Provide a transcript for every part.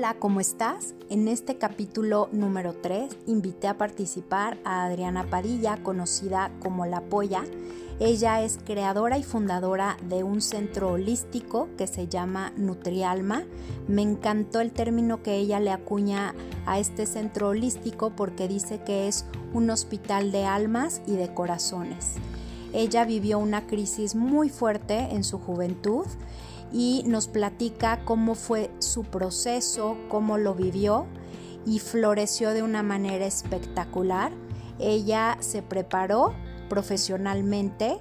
Hola, ¿cómo estás? En este capítulo número 3 invité a participar a Adriana Padilla, conocida como La Polla. Ella es creadora y fundadora de un centro holístico que se llama Nutrialma. Me encantó el término que ella le acuña a este centro holístico porque dice que es un hospital de almas y de corazones. Ella vivió una crisis muy fuerte en su juventud y nos platica cómo fue su proceso, cómo lo vivió y floreció de una manera espectacular. Ella se preparó profesionalmente,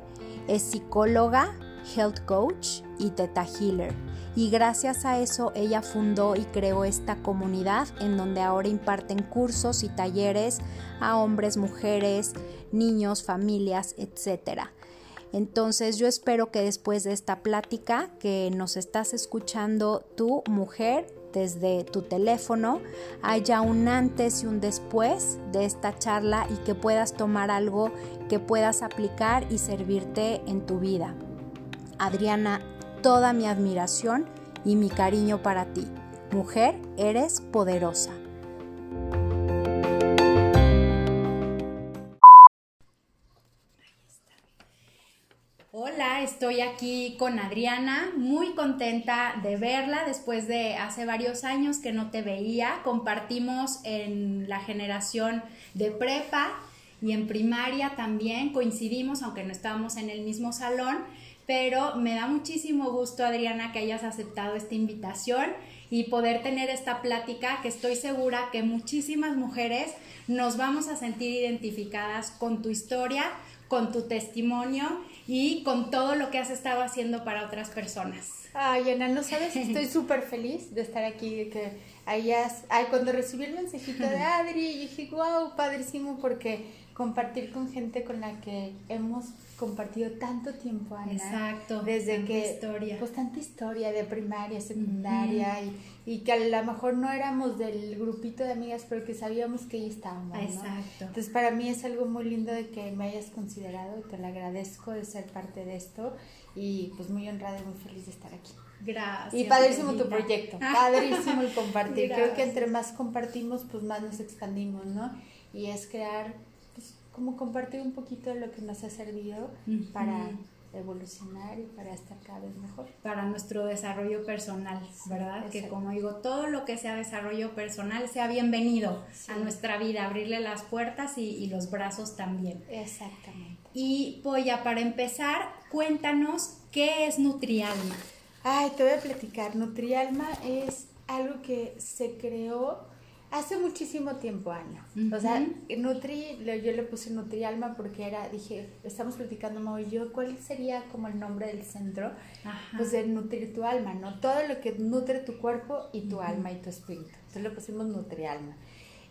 es psicóloga, health coach y teta healer. Y gracias a eso ella fundó y creó esta comunidad en donde ahora imparten cursos y talleres a hombres, mujeres, niños, familias, etcétera. Entonces yo espero que después de esta plática que nos estás escuchando tu mujer desde tu teléfono haya un antes y un después de esta charla y que puedas tomar algo que puedas aplicar y servirte en tu vida. Adriana, toda mi admiración y mi cariño para ti. Mujer, eres poderosa. Hola, estoy aquí con Adriana, muy contenta de verla después de hace varios años que no te veía. Compartimos en la generación de prepa y en primaria también, coincidimos, aunque no estábamos en el mismo salón, pero me da muchísimo gusto, Adriana, que hayas aceptado esta invitación y poder tener esta plática que estoy segura que muchísimas mujeres nos vamos a sentir identificadas con tu historia, con tu testimonio y con todo lo que has estado haciendo para otras personas. Ay, Ana, no sabes, estoy súper feliz de estar aquí, de que hayas, ay, cuando recibí el mensajito de Adri, dije, wow, padrísimo, porque compartir con gente con la que hemos compartido tanto tiempo, Ana. Exacto. Desde tanta que. historia. Pues tanta historia de primaria, secundaria, y, y, que a lo mejor no éramos del grupito de amigas, pero que sabíamos que ahí estábamos. ¿no? Exacto. Entonces, para mí es algo muy lindo de que me hayas considerado, te lo agradezco de ser parte de esto, y pues muy honrada y muy feliz de estar aquí. Gracias. Y padrísimo tu proyecto, padrísimo el compartir. Gracias. Creo que entre más compartimos, pues más nos expandimos, ¿no? Y es crear, pues como compartir un poquito de lo que nos ha servido para evolucionar y para estar cada vez mejor. para nuestro desarrollo personal, ¿verdad? Que como digo, todo lo que sea desarrollo personal sea bienvenido Sí. a nuestra vida, abrirle las puertas y, y los brazos también. Exactamente. Y Poya, para empezar, cuéntanos qué es Nutrialma. Ay, te voy a platicar. Nutrialma es algo que se creó hace muchísimo tiempo, Ana. O sea. Nutri, yo le puse Nutrialma porque era, dije, estamos platicando Mau y yo, ¿cuál sería como el nombre del centro? Ajá. Pues de nutrir tu alma, ¿no? Todo lo que nutre tu cuerpo y tu alma y tu espíritu. Entonces le pusimos Nutrialma.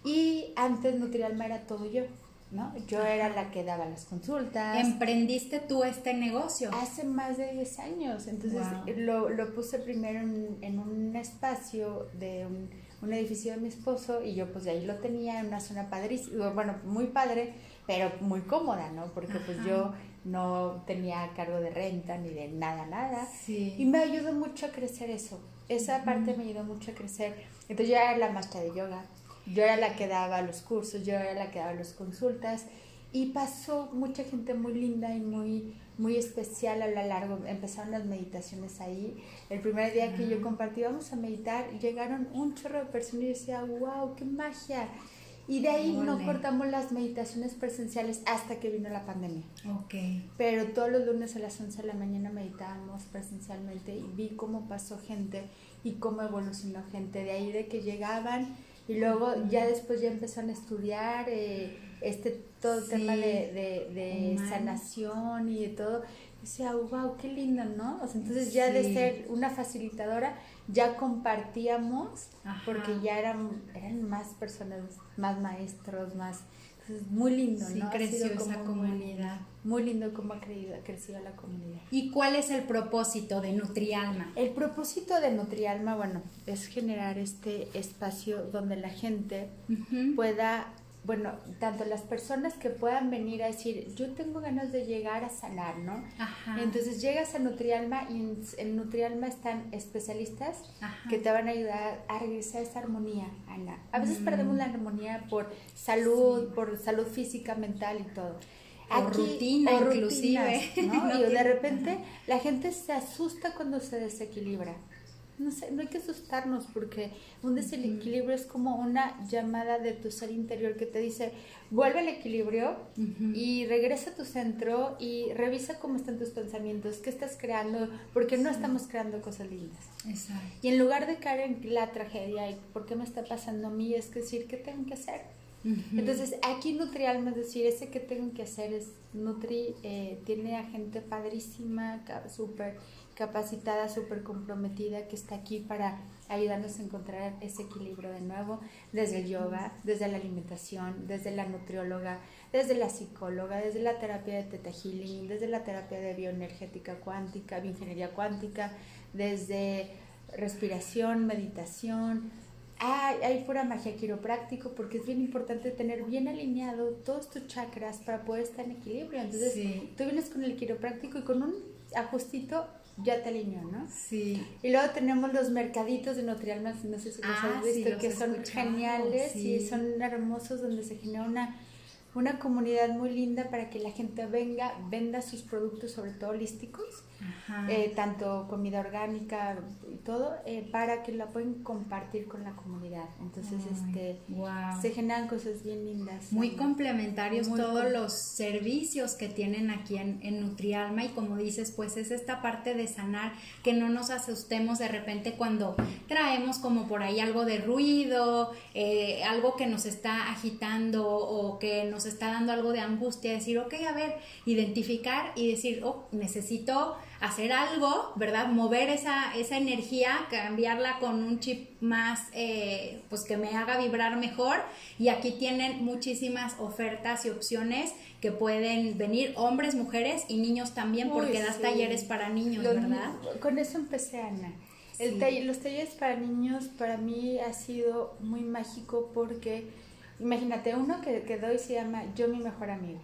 Y antes Nutrialma era todo yo, ¿no? Yo era la que daba las consultas. Emprendiste tú este negocio. Hace más de 10 años. Entonces Wow. lo, lo puse primero en, en un espacio de un, un edificio de mi esposo y yo pues de ahí lo tenía en una zona padrísima, bueno, muy padre, pero muy cómoda, ¿no? Porque pues yo no tenía cargo de renta ni de nada, nada. Sí. Y me ayudó mucho a crecer eso. Esa parte me ayudó mucho a crecer. Entonces yo era la maestra de yoga, yo era la que daba los cursos, yo era la que daba las consultas y pasó mucha gente muy linda y muy muy especial a lo largo. Empezaron las meditaciones ahí. El primer día que yo compartí, vamos a meditar, llegaron un chorro de personas y yo decía, wow, qué magia. Y de ahí no cortamos las meditaciones presenciales hasta que vino la pandemia. Ok. Pero todos los lunes a las 11 de la mañana meditábamos presencialmente y vi cómo pasó gente y cómo evolucionó gente. De ahí de que llegaban y luego ya después ya empezaron a estudiar eh, este todo el Sí. tema de, de, sanación y de todo. Y decía, wow, qué lindo, ¿no? O sea, entonces ya de ser una facilitadora, ya compartíamos Ajá. porque ya eran, eran más personas, más maestros, más... Entonces, muy lindo, Sí, ¿no? Creció esa muy- comunidad. muy lindo cómo ha, creído, ha crecido la comunidad. ¿Y cuál es el propósito de Nutrialma? El propósito de Nutrialma, bueno, es generar este espacio donde la gente pueda bueno, tanto las personas que puedan venir a decir, yo tengo ganas de llegar a sanar, ¿no? Ajá. Entonces llegas a Nutrialma y en, Nutrialma están especialistas que te van a ayudar a regresar a esa armonía, Ana. A veces mm. perdemos la armonía por salud, por salud física, mental y todo. Por rutina, inclusive. ¿no? y de repente la gente se asusta cuando se desequilibra no sé, no hay que asustarnos porque un desequilibrio es como una llamada de tu ser interior que te dice, vuelve al equilibrio y regresa a tu centro y revisa cómo están tus pensamientos, qué estás creando, porque no estamos creando cosas lindas. Exacto. Y en lugar de caer en la tragedia y por qué me está pasando a mí, es decir, ¿qué tengo que hacer? Entonces, aquí Nutrialma es decir, ese que tengo que hacer es Nutri, eh, tiene a gente padrísima, súper capacitada, súper comprometida, que está aquí para ayudarnos a encontrar ese equilibrio de nuevo, desde el yoga, desde la alimentación, desde la nutrióloga, desde la psicóloga, desde la terapia de Teta Healing, desde la terapia de bioenergética cuántica, bioingeniería cuántica, desde respiración, meditación. Hay, hay pura magia quiropráctico porque es bien importante tener bien alineado todos tus chakras para poder estar en equilibrio. Entonces, tú vienes con el quiropráctico y con un ajustito ya te alineó, ¿no? Sí. Y luego tenemos los mercaditos de Nutrialmas, no sé si los ah, has visto, que son geniales y son hermosos, donde se genera una una comunidad muy linda para que la gente venga, venda sus productos, sobre todo holísticos, eh, tanto comida orgánica y todo, eh, para que la puedan compartir con la comunidad. Entonces, este, se generan cosas bien lindas. Muy complementarios todos los servicios que tienen aquí en, en Nutrialma y como dices, pues es esta parte de sanar, que no nos asustemos de repente cuando traemos como por ahí algo de ruido, eh, algo que nos está agitando o que nos está dando algo de angustia, decir, ok, a ver, identificar y decir, oh, necesito hacer algo, ¿verdad? Mover esa, esa energía, cambiarla con un chip más, eh, pues que me haga vibrar mejor. Y aquí tienen muchísimas ofertas y opciones que pueden venir hombres, mujeres y niños también, porque das talleres para niños, ¿verdad? Con eso empecé, Ana. El los talleres para niños para mí ha sido muy mágico porque Imagínate, uno que, que doy se llama Yo mi mejor amigo.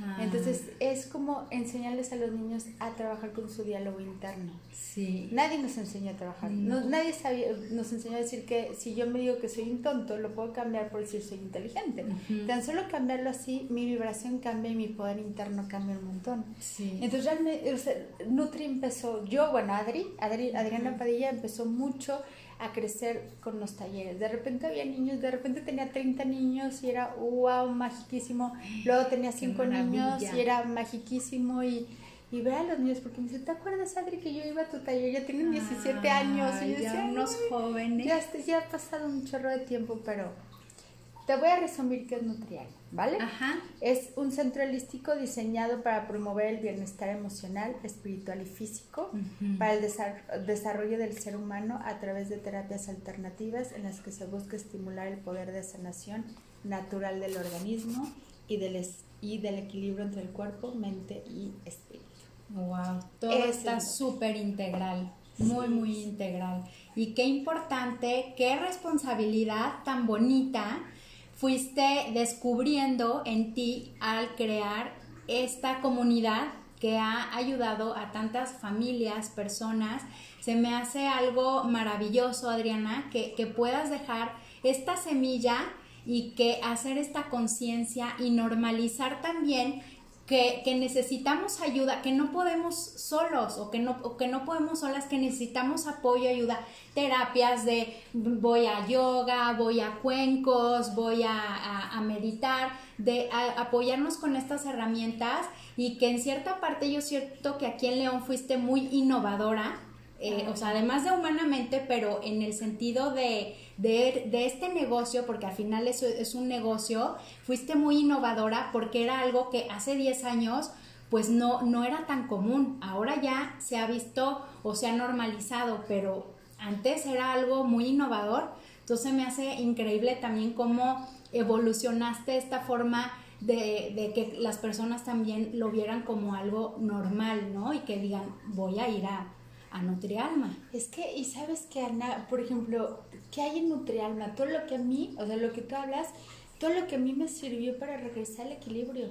Ah. Entonces es como enseñarles a los niños a trabajar con su diálogo interno. Sí. Nadie nos enseña a trabajar. nadie sabía, nos enseñó a decir que si yo me digo que soy un tonto, lo puedo cambiar por decir soy inteligente. Tan solo cambiarlo así, mi vibración cambia y mi poder interno cambia un montón. Sí. Entonces ya Nutri empezó, yo, bueno, Adri, Adri Adriana Padilla empezó mucho a crecer con los talleres. De repente había niños, de repente tenía 30 niños y era wow, magiquísimo. Luego tenía 5 niños y era magiquísimo y, y ver a los niños, porque me dice, ¿te acuerdas, Adri, que yo iba a tu taller? Ya tienen 17 años. Y yo decía, unos jóvenes. Ya, ya ha pasado un chorro de tiempo, pero te voy a resumir qué es Nutrial, ¿vale? Ajá. Es un centro holístico diseñado para promover el bienestar emocional, espiritual y físico, para el desarrollo del ser humano a través de terapias alternativas en las que se busca estimular el poder de sanación natural del organismo y del, y del equilibrio entre el cuerpo, mente y espíritu. Wow, todo está súper integral, muy, muy integral. Y qué importante, qué responsabilidad tan bonita fuiste descubriendo en ti al crear esta comunidad que ha ayudado a tantas familias, personas. Se me hace algo maravilloso, Adriana, que, que puedas dejar esta semilla y que hacer esta conciencia y normalizar también que, necesitamos ayuda, que no podemos solos o que no, que no podemos solas, que necesitamos apoyo, ayuda, terapias de voy a yoga, voy a cuencos, voy a, meditar, de apoyarnos con estas herramientas y que en cierta parte yo siento que aquí en León fuiste muy innovadora eh, o sea, además de humanamente, pero en el sentido de, de, este negocio, porque al final eso es un negocio, fuiste muy innovadora porque era algo que hace 10 años pues no, no era tan común. Ahora ya se ha visto o se ha normalizado, pero antes era algo muy innovador. Entonces me hace increíble también cómo evolucionaste esta forma de, de, que las personas también lo vieran como algo normal, ¿no? Y que digan, voy a ir a, a Nutrialma. Es que, y sabes que Ana, por ejemplo, ¿qué hay en Nutrialma? Todo lo que a mí, o sea, lo que tú hablas, todo lo que a mí me sirvió para regresar al equilibrio.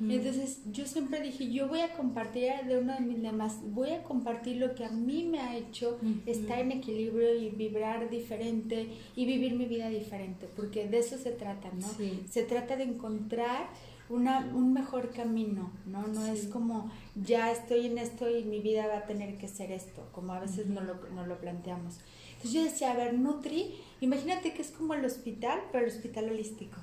Entonces yo siempre dije, yo voy a compartir de uno de mis demás, voy a compartir lo que a mí me ha hecho estar en equilibrio y vibrar diferente y vivir mi vida diferente, porque de eso se trata, ¿no? Se trata de encontrar una, un mejor camino, ¿no? No es como ya estoy en esto y mi vida va a tener que ser esto, como a veces no, lo, no lo planteamos. Entonces yo decía, a ver, Nutri, imagínate que es como el hospital, pero el hospital holístico.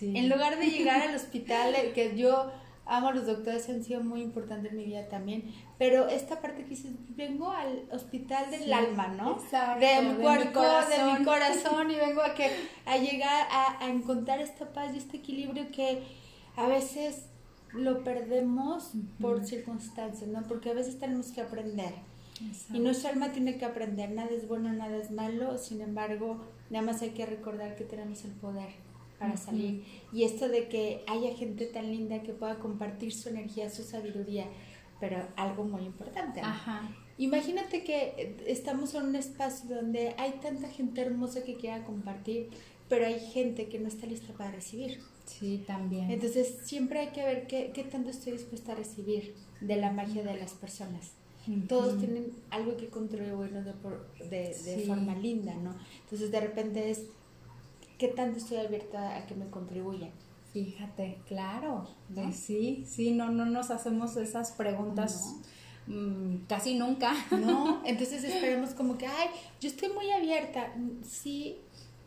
En lugar de llegar al hospital, eh, que yo amo a los doctores, han sido muy importantes en mi vida también, pero esta parte que dices, vengo al hospital del alma, ¿no? Exacto, de mi cuerpo, de mi corazón, y vengo a, que, a llegar a, a encontrar esta paz y este equilibrio que a veces lo perdemos por circunstancias, ¿no? Porque a veces tenemos que aprender. Y nuestra alma tiene que aprender, nada es bueno, nada es malo, sin embargo, nada más hay que recordar que tenemos el poder para salir. Y esto de que haya gente tan linda que pueda compartir su energía, su sabiduría, pero algo muy importante. Imagínate que estamos en un espacio donde hay tanta gente hermosa que quiera compartir, pero hay gente que no está lista para recibir. Sí, también. Entonces, siempre hay que ver qué, qué tanto estoy dispuesta a recibir de la magia de las personas todos tienen algo que contribuir de, de, forma linda, ¿no? Entonces de repente es, ¿qué tanto estoy abierta a que me contribuyan? Fíjate, claro, sí, sí, no, no nos hacemos esas preguntas. Mm, casi nunca. No, entonces esperemos como que, ay, yo estoy muy abierta. Sí,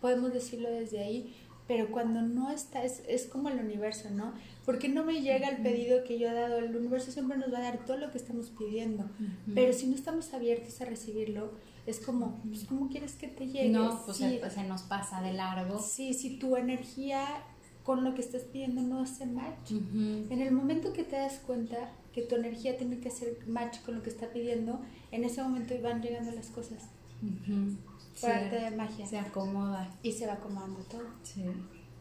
podemos decirlo desde ahí, pero cuando no está, es, es como el universo, ¿no? Porque no me llega el pedido que yo he dado, el universo siempre nos va a dar todo lo que estamos pidiendo, pero si no estamos abiertos a recibirlo, es como, pues, ¿cómo quieres que te llegue? No, pues se, nos pasa de largo. Sí, si tu energía con lo que estás pidiendo no hace match, en el momento que te das cuenta que tu energía tiene que hacer match con lo que está pidiendo, en ese momento van llegando las cosas arte de magia. Se acomoda. Y se va acomodando todo. Sí.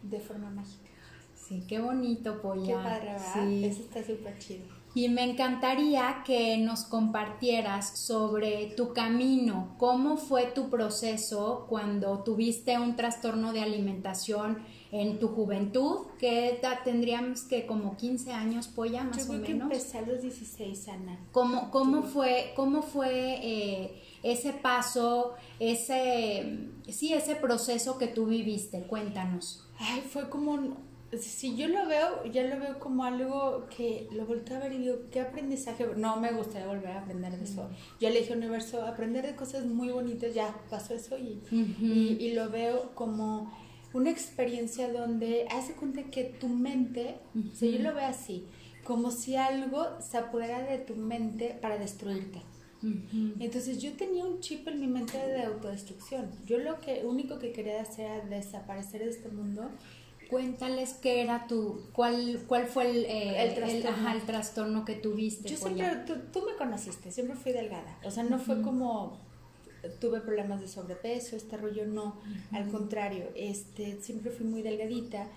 De forma mágica. Sí, qué bonito, Polla. Qué padre, ¿verdad? Sí. Eso está súper chido. Y me encantaría que nos compartieras sobre tu camino, cómo fue tu proceso cuando tuviste un trastorno de alimentación en tu juventud, que edad tendríamos que como 15 años, Polla, más Yo o menos. Que empecé a los 16, Ana. ¿Cómo, cómo fue, cómo fue eh, ese paso, ese, sí, ese proceso que tú viviste? Cuéntanos. Ay, fue como, si yo lo veo, ya lo veo como algo que lo volteo a ver y digo, ¿qué aprendizaje? No me gustaría volver a aprender de eso. Yo le dije universo, aprender de cosas muy bonitas, ya pasó eso y, y, lo veo como una experiencia donde hace cuenta que tu mente, si yo lo veo así, como si algo se apodera de tu mente para destruirte. Entonces yo tenía un chip en mi mente de autodestrucción. Yo lo que único que quería hacer era desaparecer de este mundo. Cuéntales qué era tu, cuál, cuál fue el, eh, el, trastorno. El, trastorno. que tuviste. Yo siempre, tú, tú, me conociste, siempre fui delgada. O sea, no fue como tuve problemas de sobrepeso, este rollo no, al contrario, este, siempre fui muy delgadita,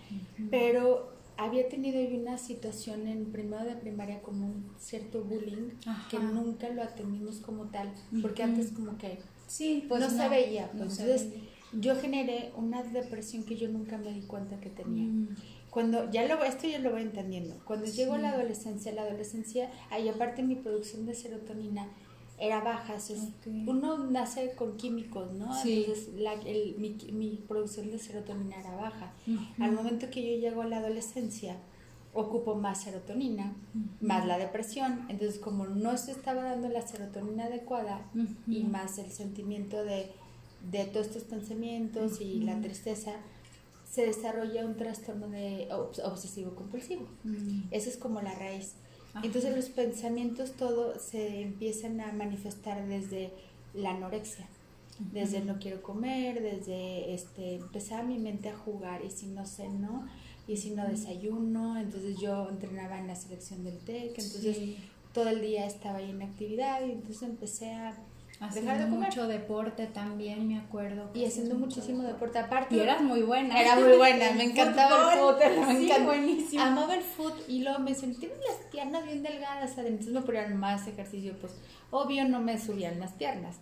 pero había tenido una situación en primero de primaria como un cierto bullying que nunca lo atendimos como tal, porque antes como que sí, pues no, se veía. Pues, entonces yo generé una depresión que yo nunca me di cuenta que tenía. Mm. Cuando ya lo esto yo lo voy entendiendo. Cuando llegó la adolescencia, la adolescencia, ahí aparte mi producción de serotonina era baja. Uno nace con químicos, ¿no? Entonces la, el, mi, mi, producción de serotonina era baja. Al momento que yo llego a la adolescencia, ocupo más serotonina, más la depresión. Entonces, como no se estaba dando la serotonina adecuada y más el sentimiento de, de todos estos pensamientos y la tristeza, se desarrolla un trastorno de obsesivo compulsivo. Esa es como la raíz. Entonces los pensamientos todo se empiezan a manifestar desde la anorexia, desde no quiero comer, desde este empezaba mi mente a jugar y si no ceno y si no desayuno, entonces yo entrenaba en la selección del TEC, entonces todo el día estaba ahí en actividad y entonces empecé a, Haciendo dejar de comer. mucho deporte también, me acuerdo. Y haciendo muchísimo deporte. Aparte, Y eras muy buena. Era muy buena, me encantaba el Fútbol, me sí, encantaba. buenísimo. Amaba el fútbol y luego me decían, tienes las piernas bien delgadas, Adri". entonces me ponían más ejercicio, pues obvio no me subían las piernas.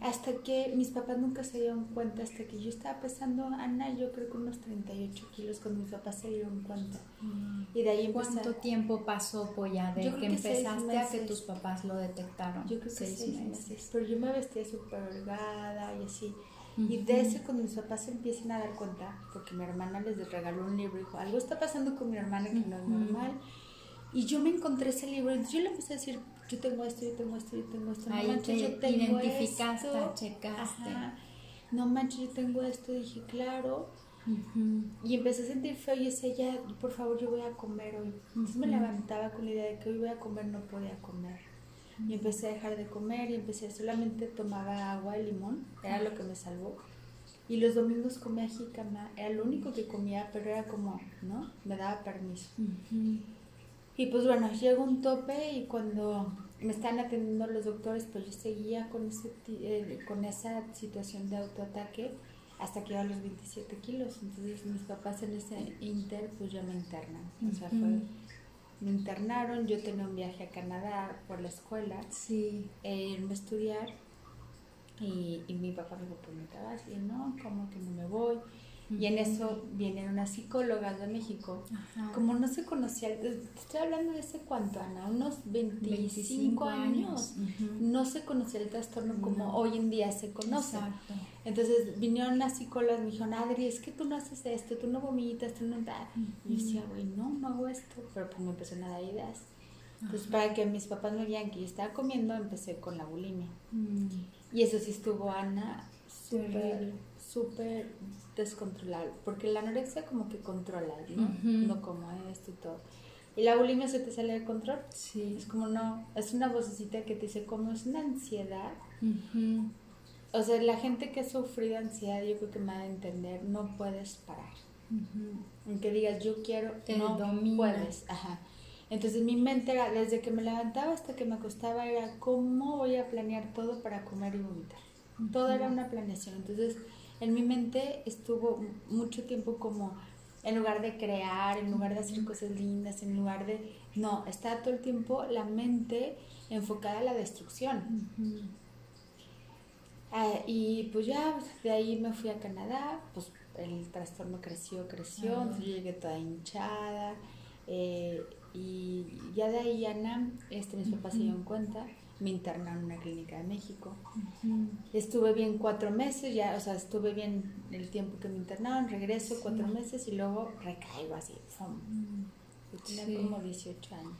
Hasta que mis papás nunca se dieron cuenta, hasta que yo estaba pesando, Ana, yo creo que unos 38 kilos, cuando mis papás se dieron cuenta. Y de ahí empecé. ¿Cuánto tiempo pasó, Polla, de Yo creo que, empezaste a que tus papás lo detectaron? Yo creo que seis, seis, meses. meses. Pero yo me vestía súper holgada y así. Y de ese, cuando mis papás se empiezan a dar cuenta, porque mi hermana les regaló un libro y dijo, algo está pasando con mi hermana que no es normal. Y yo me encontré ese libro, entonces yo le empecé a decir, yo tengo esto, yo tengo esto, yo tengo esto. No Ahí manches, te yo tengo identificaste, esto. checaste. Ajá. No manches, yo tengo esto. dije, claro. Y empecé a sentir feo y decía, ya, por favor, yo voy a comer hoy. Entonces me levantaba con la idea de que hoy voy a comer, no podía comer. Y empecé a dejar de comer y empecé, solamente tomaba agua y limón, era lo que me salvó. Y los domingos comía jícama, era lo único que comía, pero era como, ¿no? Me daba permiso. Y pues bueno, llegó un tope y cuando me estaban atendiendo los doctores, pues yo seguía con, ese, eh, con esa situación de autoataque hasta que iba a los 27 kilos. Entonces mis papás en ese inter pues ya me internan. O sea, fue. Me internaron, yo tenía un viaje a Canadá por la escuela, Sí. eh, irme a estudiar y, y mi papá me dijo, pues te vas. Y no, ¿cómo que no me voy? Y en eso vienen unas psicólogas de México Ajá. como no se conocía, te estoy hablando de hace cuánto, Ana, unos 25, años. Ujú. No se conocía el trastorno como No. hoy en día se conoce. Exacto. Entonces vinieron las psicólogas y me dijeron, Adri, es que tú no haces esto, tú no vomitas, tú no tal. Y yo decía, güey, no, no hago esto. Pero pues me empezaron a dar ideas. Entonces, para que mis papás me vieran que yo estaba comiendo, empecé con la bulimia. Mm. Y eso sí estuvo, Ana, súper. Súper descontrolable. Porque la anorexia como que controla, ¿no? Ujú. No como esto y todo. Y la bulimia se te sale de control. Sí. Es como no, es una vocecita que te dice como es una ansiedad. Ujú. O sea, la gente que ha sufrido ansiedad, yo creo que me va a entender, no puedes parar. Ujú. Aunque digas yo quiero, Te no domina. puedes. Ajá. Entonces mi mente era, desde que me levantaba hasta que me acostaba, era cómo voy a planear todo para comer y vomitar. Todo era una planeación. Entonces en mi mente estuvo mucho tiempo como, en lugar de crear, en lugar de hacer cosas lindas, en lugar de... No, estaba todo el tiempo la mente enfocada a la destrucción. Ah, y pues ya de ahí me fui a Canadá, pues el trastorno creció, creció, Ajá. entonces yo llegué toda hinchada eh, y ya de ahí Ana, este, mis papás se dieron cuenta, me internaron en una clínica de México. Ujú. Estuve bien cuatro meses, ya, o sea, estuve bien el tiempo que me internaron, regreso cuatro meses y luego recaigo así, ¡fum! Mm. Yo tenía Sí. como 18 años.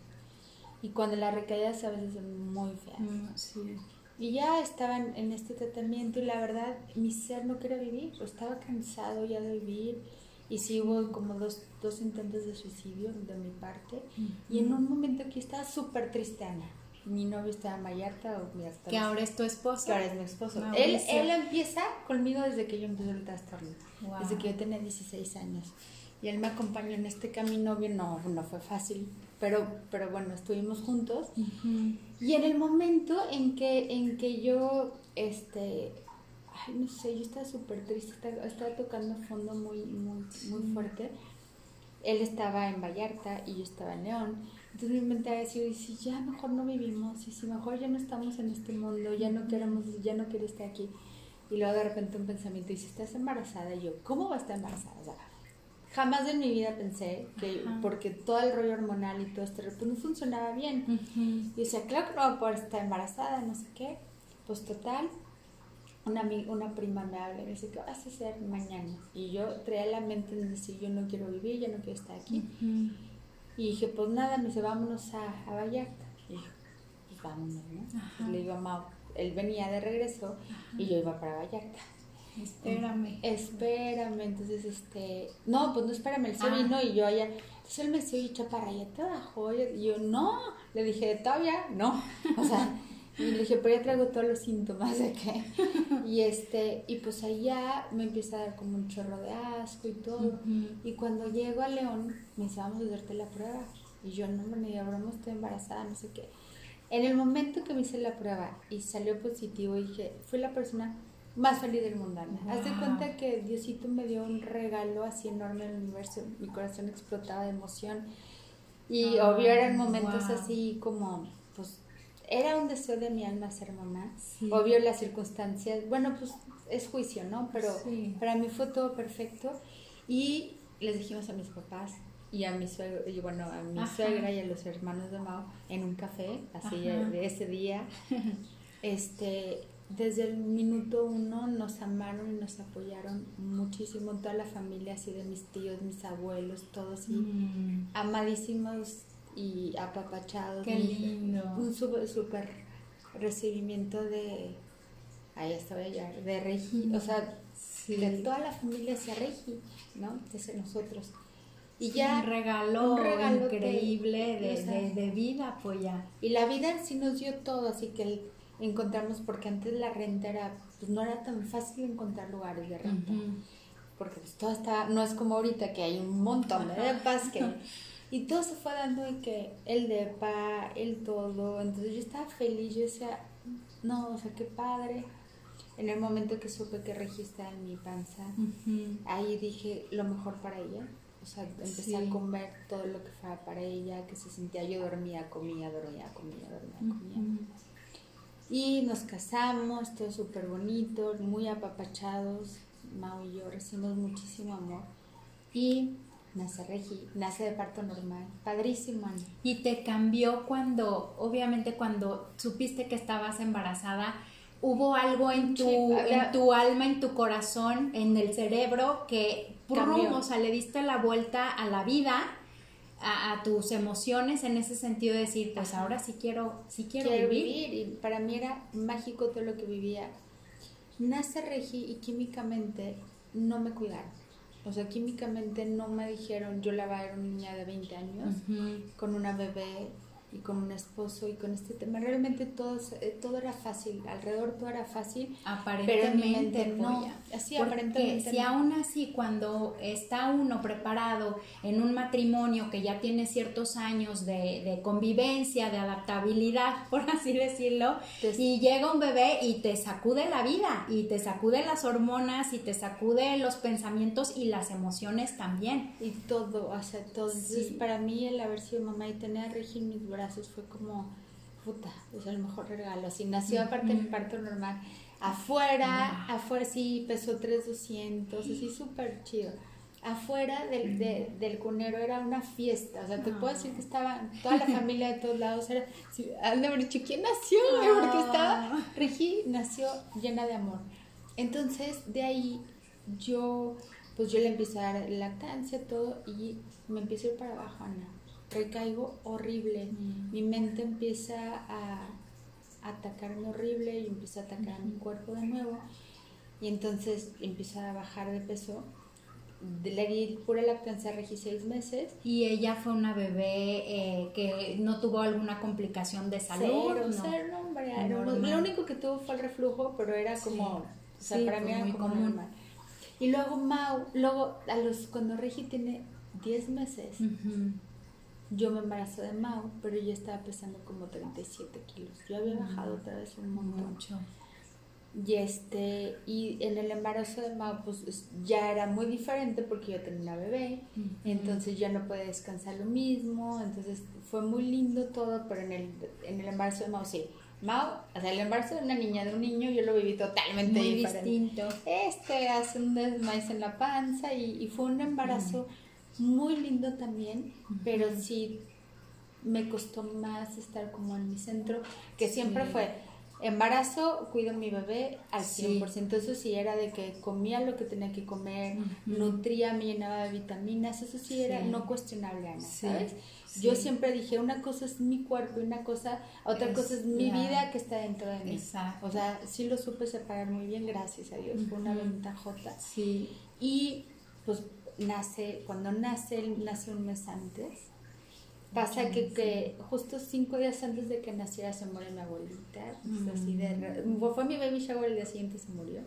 Y cuando las recaídas a veces son muy feas. Mm, Sí. Y ya estaba en, en este tratamiento y la verdad mi ser no quería vivir, pues estaba cansado ya de vivir y sí hubo como dos, dos intentos de suicidio de mi parte y en un momento que estaba súper triste Ana, mi novio estaba en Vallarta o mi Que ahora es tu esposo. que ahora es mi esposo. Él, Mauricio. él empieza conmigo desde que yo empecé el trastorno, Wow. desde que yo tenía 16 años. Y él me acompañó en este camino, bien, no, no fue fácil, pero, pero bueno, estuvimos juntos. Y en el momento en que, en que yo, este, ay, no sé, yo estaba súper triste, estaba, estaba tocando fondo muy, muy, muy fuerte. Él estaba en Vallarta y yo estaba en León. Entonces mi mente decía, y si ya mejor no vivimos, y si mejor ya no estamos en este mundo, ya no queremos, ya no quiero estar aquí. Y luego de repente un pensamiento, y si estás embarazada, y yo, ¿cómo va a estar embarazada? O sea, jamás en mi vida pensé que, Ajá. porque todo el rollo hormonal y todo esto, pues no funcionaba bien. Ujú. Y decía, claro que no voy a poder estar embarazada, no sé qué. Pues total, una, una prima me habla y me dice, ¿qué vas a hacer mañana? Y yo traía la mente en decir, yo no quiero vivir, yo no quiero estar aquí. Ujú. Y dije, pues nada, me dice, vámonos a, a Vallarta. Y dije, pues vámonos, ¿no? Ajá. Le digo a Mau, él venía de regreso y yo iba para Vallarta. Espérame. Espérame, entonces, este, no, pues no espérame, él se Ah. vino y yo allá, entonces él me decía, oye, chaparra, ¿ya te bajó? Y yo, no, le dije, todavía, no, o sea, y le dije, pero ya traigo todos los síntomas de que, y este, y pues allá me empieza a dar como un chorro de asco y todo, y cuando llego a León, me dice, vamos a hacerte la prueba, y yo, no, me diga, broma, estoy embarazada, no sé qué, En el momento que me hice la prueba y salió positivo, dije, fui la persona más feliz del mundo. Ana. Haz de cuenta que Diosito me dio un regalo así enorme en el universo. Mi corazón explotaba de emoción. Y obvio eran momentos wow. así como, era un deseo de mi alma ser mamá. Sí. Obvio las circunstancias, bueno, pues es juicio, ¿no? Pero Sí. para mí fue todo perfecto. Y les dijimos a mis papás y a mi suegro, y bueno, a mi Ajá. suegra y a los hermanos de Mao en un café, así de ese día. Este, desde el minuto uno nos amaron y nos apoyaron muchísimo, toda la familia, así de mis tíos, mis abuelos, todos, y Mm, amadísimos y apapachados. Qué lindo. Un súper recibimiento de, ahí estaba ya, de Regi, o sea, sí. de toda la familia hacia Regi, ¿no? Desde nosotros. Y ya un regalo, un regalo increíble de, de- de vida, pues ya. y la vida sí nos dio todo, así que el encontrarnos, porque antes la renta era, pues no era tan fácil encontrar lugares de renta, porque pues todo está, no es como ahorita que hay un montón de depas que, y todo se fue dando de que el depa, el todo, entonces yo estaba feliz, yo decía, no, o sea, qué padre. En el momento que supe que registraba en mi panza, Ujú. ahí dije lo mejor para ella. O sea, empecé Sí. a comer todo lo que fuera para ella, que se sentía, yo dormía, comía, dormía, comía, dormía, comía. Ujú. Y nos casamos, todo súper bonito, muy apapachados. Mao y yo recibimos muchísimo amor. Y nace Regi, nace de parto normal. Padrísimo, Ana. Y te cambió cuando, obviamente cuando supiste que estabas embarazada, hubo algo en tu, Sí, en tu alma, en tu corazón, en el cerebro que. ¡prum! o sea, le diste la vuelta a la vida, a, a tus emociones en ese sentido de decir, pues ahora sí quiero, sí quiero, quiero vivir. vivir. Y para mí era mágico todo lo que vivía. Nace Regi y químicamente no me cuidaron. O sea, químicamente no me dijeron, yo la va a ver una niña de 20 años con una bebé y con un esposo y con este tema. Realmente todo, eh, todo era fácil, alrededor todo era fácil. Aparentemente, Pero no. Así, aparentemente si no. aún así cuando está uno preparado en un matrimonio que ya tiene ciertos años de, de convivencia, de adaptabilidad, por así decirlo, Te- y llega un bebé y te sacude la vida, y te sacude las hormonas, y te sacude los pensamientos y las emociones también. Y todo, o sea, todo. Entonces, Sí. para mí el haber sido mamá y tener a Regi en mis brazos fue como, puta, o sea, el mejor regalo. Así nació aparte del parto normal. Afuera, afuera sí pesó 3,200, así súper chido. Afuera del, de- del cunero era una fiesta, o sea, te puedo decir que estaba toda la familia de todos lados. Era, sí, haber dicho, ¿quién nació? güey? Porque estaba, Regi nació llena de amor. Entonces, de ahí yo, pues yo le empiezo a dar lactancia, todo, y me empiezo a ir para abajo, Ana. Recaigo horrible. Mm. Mi mente empieza a atacarme horrible y empiezo a atacar a mi cuerpo de nuevo. Y entonces empiezo a bajar de peso. Le di pura lactancia a Regi seis meses. Y ella fue una bebé eh, que no tuvo alguna complicación de salud. Cero, ¿no? cero, hombre, Lo único que tuvo fue el reflujo, pero era Sí. como, o sea, Sí, para pues mí era muy como común. normal. Y luego Mau, luego a los, cuando Regi tiene 10 meses. Yo me embarazo de Mau, pero yo estaba pesando como 37 kilos. Yo había bajado otra vez un montón. Mucho. Y este, y en el embarazo de Mau, pues es- ya era muy diferente porque yo tenía una bebé, entonces ya no podía descansar lo mismo, entonces fue muy lindo todo, pero en el, en el embarazo de Mau sí. Mau, o sea, el embarazo de una niña, de un niño, yo lo viví totalmente Muy diferente. distinto. Este hace un desmaíz en la panza y, y fue un embarazo muy lindo también, pero sí me costó más estar como en mi centro, que siempre Sí. fue embarazo, cuido a mi bebé al Sí. 100%, eso sí era de que comía lo que tenía que comer, nutría, me llenaba de vitaminas, eso sí era Sí. no cuestionable, Ana, Sí, ¿sabes? sí. Yo siempre dije, una cosa es mi cuerpo y una cosa, otra Es cosa es mi la- vida que está dentro de mí. Exacto. O sea, sí lo supe separar muy bien, gracias a Dios, fue una ventajota. Sí. Y pues nace, cuando nace, él nace un mes antes. Pasa que, que justo cinco días antes de que naciera se muere mi abuelita. pues, así de fue mi baby shower, el día siguiente se murió.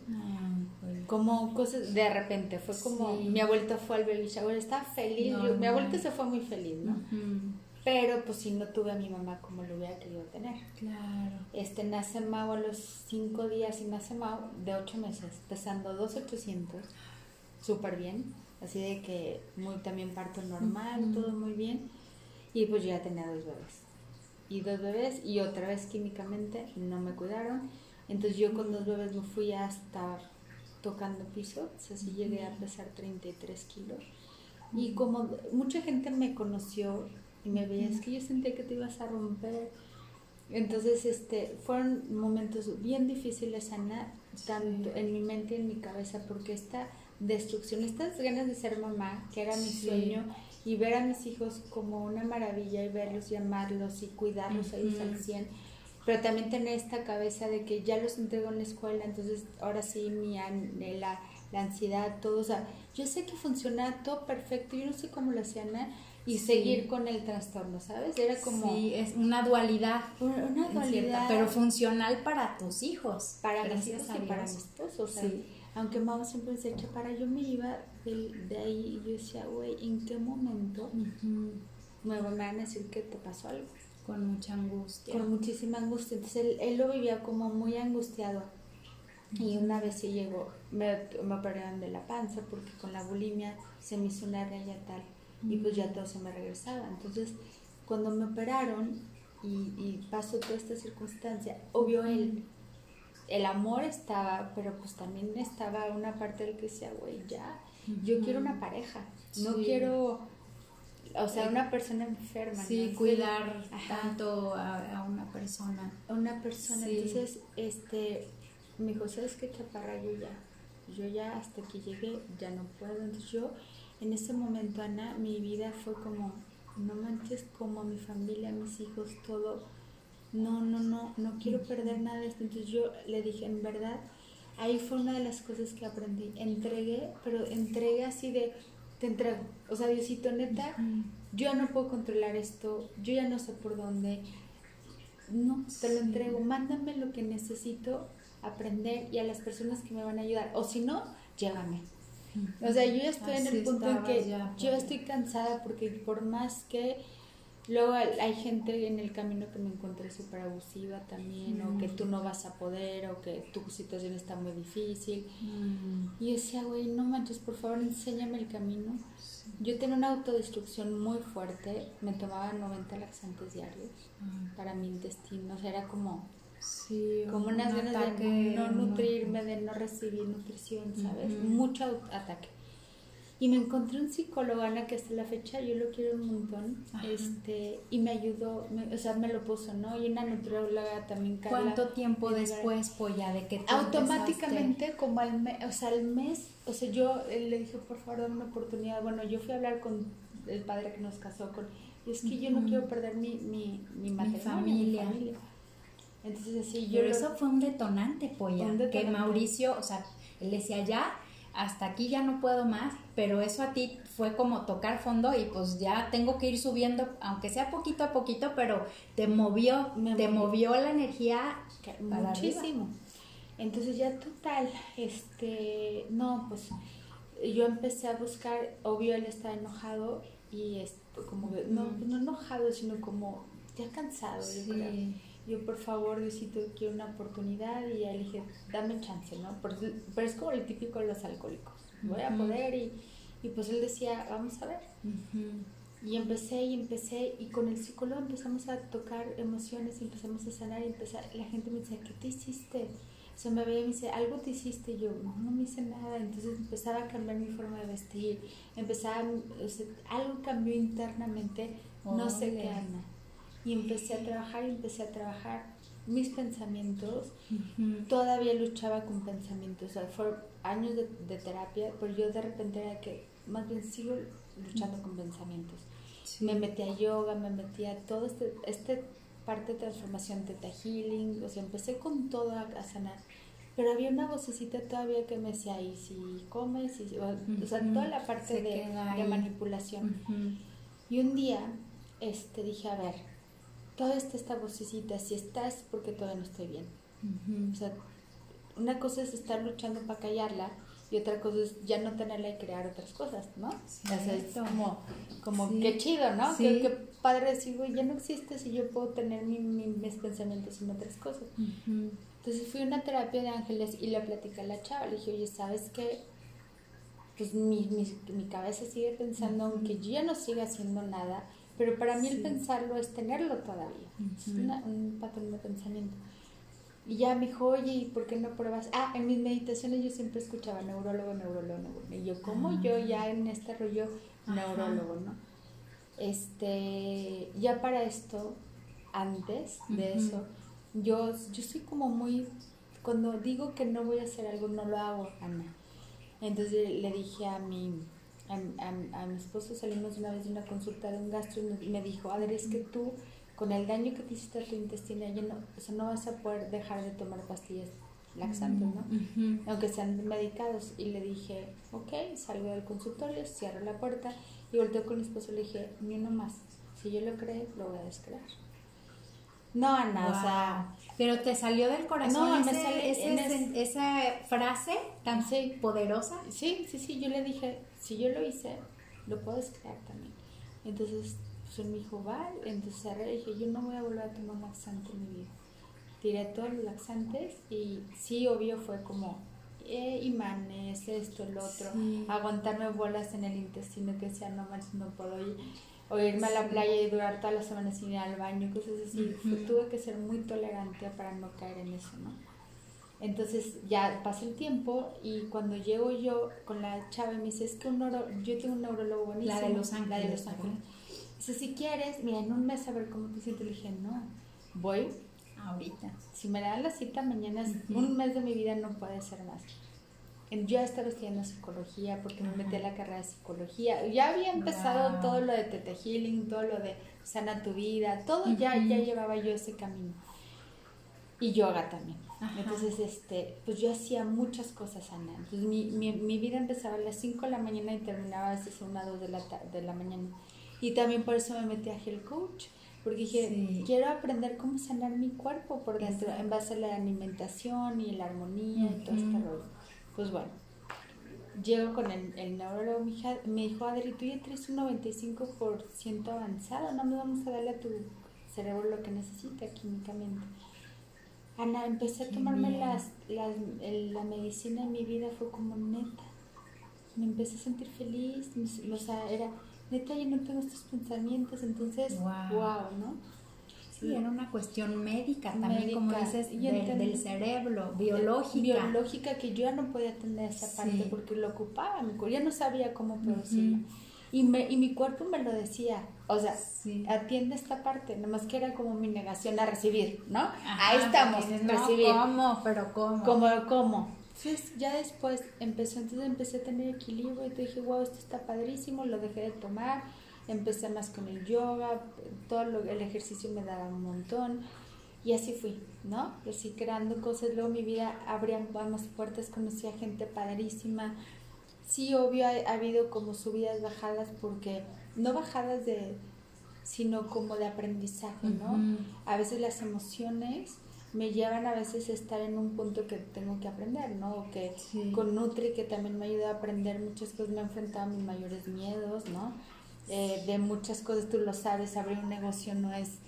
Pues. Como cosas de repente, fue como Sí. mi abuelita fue al baby shower, estaba feliz. yo- mi abuelita se fue muy feliz, ¿no? Ujú. pero pues si no tuve a mi mamá como lo hubiera querido tener. Claro. Este, nace Mau a los cinco días y nace Mau de ocho meses, pesando 2,800, súper bien, así de que muy también parto normal, todo muy bien, y pues yo ya tenía dos bebés. Y dos bebés, y otra vez químicamente no me cuidaron, entonces yo con dos bebés me fui hasta tocando piso, o sea, sí llegué a pesar 33 kilos. Y como mucha gente me conoció y me veía, es que yo sentía que te ibas a romper. Entonces, este, fueron momentos bien difíciles, Ana, tanto en mi mente y en mi cabeza, porque esta destrucción, estas ganas de ser mamá, que era mi sueño, y ver a mis hijos como una maravilla y verlos y amarlos y cuidarlos ahí al 100, pero también tener esta cabeza de que ya los entrego en la escuela, entonces ahora sí mi la, la ansiedad, todo, o sea, yo sé que funciona todo perfecto, yo no sé cómo lo hacían, y seguir con el trastorno, ¿sabes? Era como... Sí, es una dualidad. Una dualidad. pero funcional para tus hijos. Para mis hijos y para mi esposo. O sea, aunque mamá siempre se echa para, yo me iba de, ahí y yo decía, güey, ¿en qué momento me van a decir que te pasó algo? Con mucha angustia. Con muchísima angustia. Entonces él, él lo vivía como muy angustiado. Y una vez sí llegó, me, me operaron de la panza porque con la bulimia se me hizo una raya tal y pues ya todo se me regresaba. Entonces, cuando me operaron y, y pasó toda esta circunstancia, obvio el, el amor estaba, pero pues también estaba una parte del que decía, güey, ya, yo quiero una pareja, no quiero, o sea, una persona enferma. Sí, cuidar tanto a, una persona. A una persona, entonces, este, me dijo, ¿sabes qué, chaparra? Yo ya, yo ya hasta que llegué, ya no puedo, entonces yo en ese momento, Ana, mi vida fue como, no manches, como mi familia, mis hijos, todo. No, no, no, no quiero perder nada de esto. Entonces yo le dije, en verdad, ahí fue una de las cosas que aprendí. Entregué, pero entregué así de, te entrego. O sea, Diosito, neta, yo no puedo controlar esto, yo ya no sé por dónde. No, te lo entrego. Mándame lo que necesito aprender y a las personas que me van a ayudar. O si no, llévame. O sea, yo ya estoy en el punto en que yo estoy cansada porque por más que luego hay gente en el camino que me encontré súper abusiva también, o que tú no vas a poder, o que tu situación está muy difícil. Y yo decía, güey, no manches, por favor, enséñame el camino. Yo tenía una autodestrucción muy fuerte, me tomaba 90 laxantes diarios para mi intestino, o sea, era como Sí, como unas ganas de no nutrirme, de no recibir nutrición, ¿sabes? Mucho ataque. Y me encontré un psicólogo, Ana, que hasta la fecha yo lo quiero un montón, este y me ayudó, o sea, me lo puso, ¿no? Y una nutrióloga también, Carla. ¿Cuánto tiempo después, Polla, de que Automáticamente, como al mes, o sea, al mes, o sea, yo le dije, por favor, dame una oportunidad. Bueno, yo fui a hablar con el padre que nos casó con, y es que yo no quiero perder mi, mi, mi familia. Mi familia. Entonces así yo... Pero eso fue un detonante, Polla, que Mauricio, o sea, él decía ya, hasta aquí ya no puedo más, pero eso a ti fue como tocar fondo y pues ya tengo que ir subiendo, aunque sea poquito a poquito, pero te movió, te movió, la energía muchísimo. Entonces ya total, este, no, pues yo empecé a buscar, obvio él estaba enojado y es como, no, no enojado, sino como ya cansado, sí. yo por favor Diosito quiero una oportunidad y ya le dije, dame chance, ¿no? Pero, es como el típico de los alcohólicos, voy a poder y, y, pues él decía, vamos a ver. Y empecé y empecé y con el psicólogo empezamos a tocar emociones empezamos a sanar y empezar, la gente me decía, ¿qué te hiciste? O sea, me veía y me dice, algo te hiciste, y yo, no, no me hice nada, entonces empezaba a cambiar mi forma de vestir, empezaba, o sea, algo cambió internamente, no sé qué, Ana y empecé a trabajar y empecé a trabajar mis pensamientos. Todavía luchaba con pensamientos, o sea, fueron años de, de, terapia, pero yo de repente era que más bien sigo luchando con pensamientos. Me metí a yoga, me metí a todo este, este parte de transformación, teta healing, o sea, empecé con todo a, sanar. Pero había una vocecita todavía que me decía, y si comes, y, o, sea, toda la parte de, de, manipulación. Y un día este, dije, a ver, toda esta, esta vocecita, si estás porque todavía no estoy bien. O sea, una cosa es estar luchando para callarla y otra cosa es ya no tenerla y crear otras cosas, ¿no? o sea, es como, como qué chido, ¿no? Qué, qué, padre decir, güey, ya no existe si yo puedo tener mi, mis pensamientos en otras cosas. Entonces fui a una terapia de ángeles y le platicé a la chava, le dije, oye, ¿sabes qué? Pues mi, mi, mi cabeza sigue pensando, aunque yo ya no siga haciendo nada, pero para mí el pensarlo es tenerlo todavía. Es un patrón de pensamiento. Y ya me dijo, oye, ¿y por qué no pruebas? Ah, en mis meditaciones yo siempre escuchaba neurólogo, neurólogo, neurólogo. Y yo, ¿cómo ah. yo ya en este rollo neurólogo, no? Este, ya para esto, antes de eso, yo, yo soy como muy, cuando digo que no voy a hacer algo, no lo hago, Ana. Entonces le dije a mi, a, a, a mi esposo, salimos una vez de una consulta de un gastro y me dijo, a ver, es que tú con el daño que te hiciste a tu intestino, ya no, o sea, no vas a poder dejar de tomar pastillas laxantes, ¿no? Aunque sean medicados. Y le dije, ok, salgo del consultorio, cierro la puerta y volteo con mi esposo y le dije, ni uno más. Si yo lo creo, lo voy a descrear. No, Ana, o sea... Pero te salió del corazón no, ese, esa frase tan poderosa. Sí, sí, sí, yo le dije, si yo lo hice, lo puedo descrear también. Entonces pues él me dijo, vale, entonces cerré y dije, yo no voy a volver a tomar laxante en mi vida. Tiré todos los laxantes y sí, obvio, fue como eh, imanes, esto, el otro, aguantarme bolas en el intestino que decía, no manches, no puedo ir, o irme a la playa y durar todas las semanas sin ir al baño, cosas así. Tuve que ser muy tolerante para no caer en eso, ¿no? Entonces ya pasó el tiempo y cuando llego yo con la chava me dice, es que un neuro, yo tengo un neurólogo buenísimo. La de Los Ángeles. La de Los Ángeles. Dice, si quieres, mira, en un mes a ver cómo te sientes. Le dije, no, voy ahorita. Si me dan la cita mañana, un mes de mi vida no puede ser más. Yo estaba estudiando psicología porque me metí a la carrera de psicología. Ya había empezado todo lo de Tete Healing, todo lo de sana tu vida, todo ya, ya llevaba yo ese camino. Y yoga también. Entonces, este, pues yo hacía muchas cosas, Ana. Entonces, mi, mi, mi, vida empezaba a las 5 de la mañana y terminaba a veces a una 2 de la, de la mañana. Y también por eso me metí a Health Coach, porque dije, quiero aprender cómo sanar mi cuerpo por dentro, en base a la alimentación y la armonía y todo este rollo. Pues bueno, llego con el, el neurólogo, me dijo, Adri, tú ya tienes un 95% avanzado, no me vamos a darle a tu cerebro lo que necesita químicamente. Ana, empecé a tomarme las, las, la medicina en mi vida, fue como neta. Me empecé a sentir feliz, o sea, era neta, yo no tengo estos pensamientos, entonces, wow, ¿no? Sí, era una cuestión médica también, como dices, del, cerebro, biológica. Biológica que yo ya no podía tener esa parte porque lo ocupaba, mi cuerpo, ya no sabía cómo producirla. Y, me, y mi cuerpo me lo decía, o sea, atiende esta parte, nomás que era como mi negación a recibir, ¿no? Ahí estamos, recibir. ¿Cómo? Pero ¿cómo? Como, ¿cómo? Entonces ya después empezó, entonces empecé a tener equilibrio y te dije, wow, esto está padrísimo, lo dejé de tomar, empecé más con el yoga, todo el ejercicio me daba un montón y así fui, ¿no? Así creando cosas, luego mi vida abría más puertas, conocí a gente padrísima. Sí, obvio, ha, habido como subidas, bajadas, porque no bajadas de, sino como de aprendizaje, ¿no? A veces las emociones me llevan a veces a estar en un punto que tengo que aprender, ¿no? que con Nutri, que también me ayuda a aprender muchas cosas, me he enfrentado a mis mayores miedos, ¿no? Eh, de muchas cosas, tú lo sabes, abrir un negocio no es,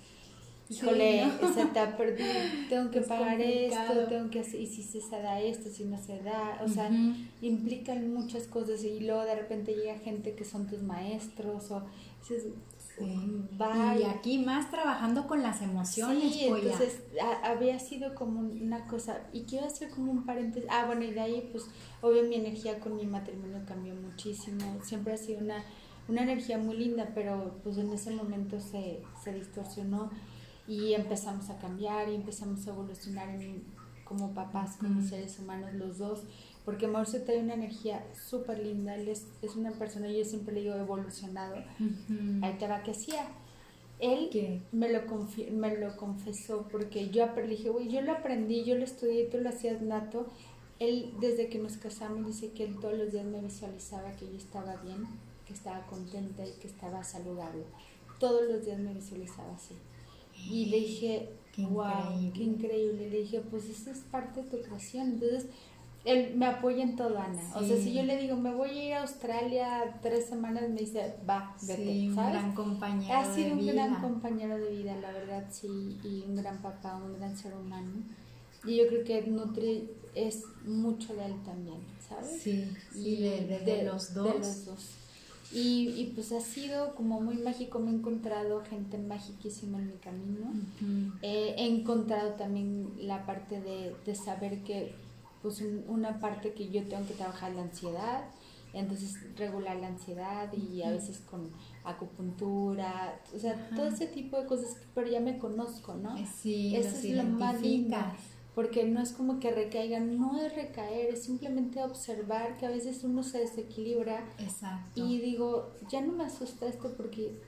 híjole, se te ha perdido, tengo que pagar esto, tengo que hacer, y si se da esto, si no se da, o sea, implican muchas cosas y luego de repente llega gente que son tus maestros o dices, y aquí más trabajando con las emociones. Sí, entonces había sido como una cosa, y quiero hacer como un paréntesis, ah, bueno, y de ahí pues obvio mi energía con mi matrimonio cambió muchísimo, siempre ha sido una, una energía muy linda, pero pues en ese momento se, se distorsionó y empezamos a cambiar y empezamos a evolucionar como papás, como seres humanos los dos porque Mauricio trae una energía súper linda, él es, es, una persona, yo siempre le digo evolucionado, ahí te va que hacía. Él me lo, me lo confesó porque yo le dije, güey, yo lo aprendí, yo lo estudié, tú lo hacías nato. Él, desde que nos casamos, dice que él todos los días me visualizaba que yo estaba bien, que estaba contenta y que estaba saludable. Todos los días me visualizaba así. Y le dije, wow, qué increíble. Le dije, pues eso es parte de tu creación. Entonces, él me apoya en todo, Ana. O sea, si yo le digo, me voy a ir a Australia tres semanas, me dice, va, vete, sí, un gran compañero Ha sido un gran compañero de vida, la verdad, sí, y un gran papá, un gran ser humano. Y yo creo que Nutri es mucho de él también, ¿sabes? Sí, y de, los dos. De los dos. Y, y, pues ha sido como muy mágico, me he encontrado gente majiquísima en mi camino. he encontrado también la parte de, de saber que pues una parte que yo tengo que trabajar la ansiedad, entonces regular la ansiedad y a veces con acupuntura, o sea, todo ese tipo de cosas, pero ya me conozco, ¿no? Sí, Eso es lo más lindo, porque no es como que recaiga, no es recaer, es simplemente observar que a veces uno se desequilibra Exacto. y digo, ya no me asusta esto porque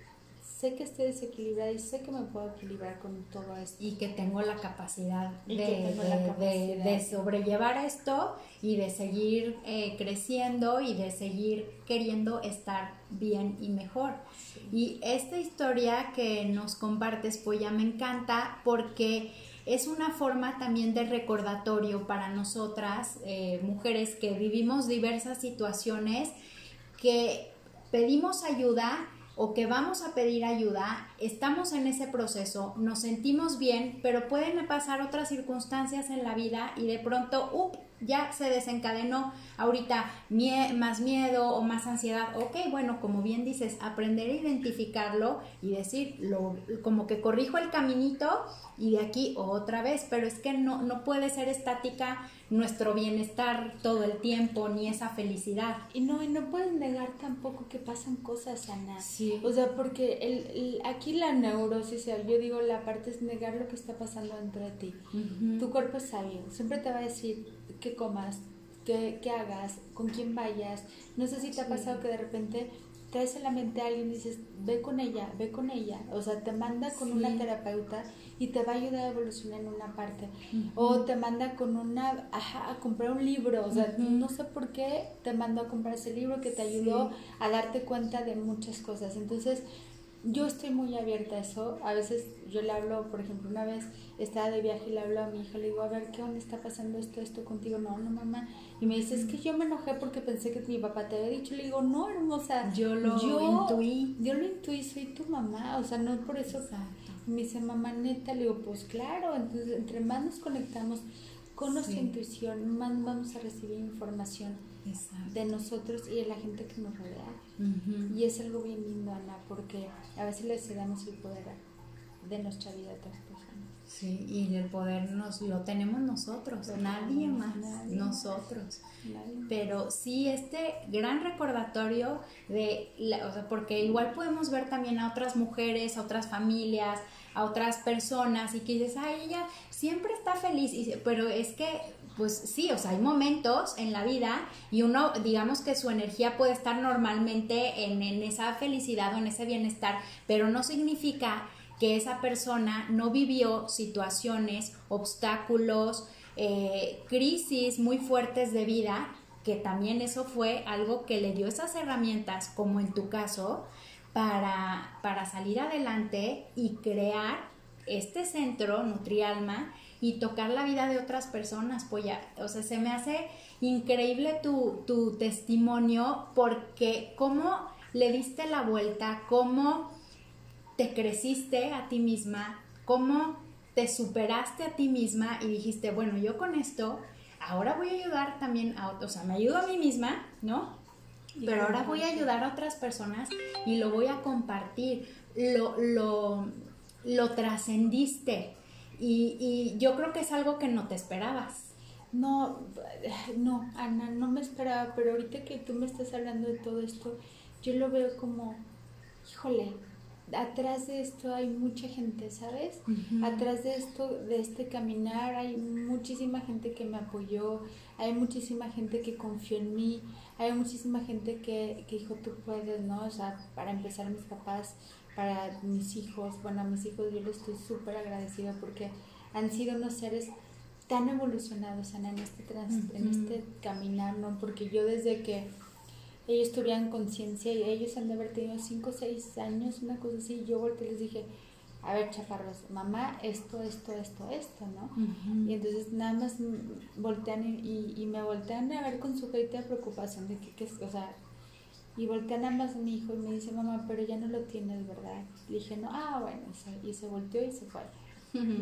sé que estoy desequilibrada y sé que me puedo equilibrar con todo esto. Y que tengo la capacidad, de, sobrellevar esto y de seguir eh, creciendo y de seguir queriendo estar bien y mejor. Y esta historia que nos compartes, pues ya me encanta porque es una forma también de recordatorio para nosotras, eh, mujeres que vivimos diversas situaciones, que pedimos ayuda o que vamos a pedir ayuda, estamos en ese proceso, nos sentimos bien, pero pueden pasar otras circunstancias en la vida y de pronto, up, ya se desencadenó ahorita más miedo o más ansiedad. Ok, bueno, como bien dices, aprender a identificarlo y decir, lo, como que corrijo el caminito y de aquí otra vez, pero es que no, no puede ser estática nuestro bienestar todo el tiempo ni esa felicidad. Y no, y no puedes negar tampoco que pasan cosas, Ana. Sí. O sea, porque el, aquí la neurosis, yo digo, la parte es negar lo que está pasando dentro de ti. Tu cuerpo es sabio, siempre te va a decir qué comas, qué, qué hagas, con quién vayas. No sé si te ha pasado que de repente traes en la mente a alguien y dices, ve con ella, ve con ella. O sea, te manda con una terapeuta y te va a ayudar a evolucionar en una parte. O te manda con una, ajá, a comprar un libro. O sea, no sé por qué te mandó a comprar ese libro que te ayudó a darte cuenta de muchas cosas. Entonces, yo estoy muy abierta a eso. A veces yo le hablo, por ejemplo, una vez estaba de viaje y le hablo a mi hija, le digo, a ver, ¿qué onda está pasando esto, esto contigo? No, no, mamá. Y me dice, es que yo me enojé porque pensé que mi papá te había dicho. Le digo, no, hermosa. Yo lo intuí. Yo lo intuí, soy tu mamá. O sea, no por eso. Me dice, mamá, neta. Le digo, pues claro. Entonces, entre más nos conectamos con nuestra intuición, más vamos a recibir información de nosotros y de la gente que nos rodea. Y es algo bien lindo, Ana, porque a veces le cedamos el poder de nuestra vida a otras personas. Sí, y el poder nos lo tenemos nosotros, nadie más, nosotros. Pero sí, este gran recordatorio de, o sea, porque igual podemos ver también a otras mujeres, a otras familias, a otras personas y que dices, ay, ella siempre está feliz, y, pero es que pues sí, o sea, hay momentos en la vida y uno, digamos que su energía puede estar normalmente en, en, esa felicidad o en ese bienestar, pero no significa que esa persona no vivió situaciones, obstáculos, eh, crisis muy fuertes de vida, que también eso fue algo que le dio esas herramientas, como en tu caso, para, para salir adelante y crear este centro Nutrialma y tocar la vida de otras personas, pues ya, o sea, se me hace increíble tu, tu testimonio porque cómo le diste la vuelta, cómo te creciste a ti misma, cómo te superaste a ti misma y dijiste, bueno, yo con esto, ahora voy a ayudar también a otros, o sea, me ayudo a mí misma, ¿no? Pero ahora voy a ayudar a otras personas y lo voy a compartir, lo, lo, lo trascendiste y, y yo creo que es algo que no te esperabas. No, no, Ana, no me esperaba, pero ahorita que tú me estás hablando de todo esto, yo lo veo como, híjole, atrás de esto hay mucha gente, ¿sabes? Atrás de esto, de este caminar, hay muchísima gente que me apoyó, hay muchísima gente que confió en mí, hay muchísima gente que, que dijo, tú puedes, ¿no? O sea, para empezar mis papás, para mis hijos, bueno, a mis hijos yo les estoy súper agradecida porque han sido unos seres tan evolucionados en este, en este caminar, ¿no? Porque yo desde que ellos tuvieran conciencia y ellos han de haber tenido 5 o 6 años, una cosa así. Yo volteé y les dije, a ver, chaparros, mamá, esto, esto, esto, esto, ¿no? Y entonces nada más voltean y, y, me voltean a ver con su carita de preocupación de que, que, o sea, y voltean nada más a mi hijo y me dice, mamá, pero ya no lo tienes, ¿verdad? Le dije, no, ah, bueno, y se volteó y se fue.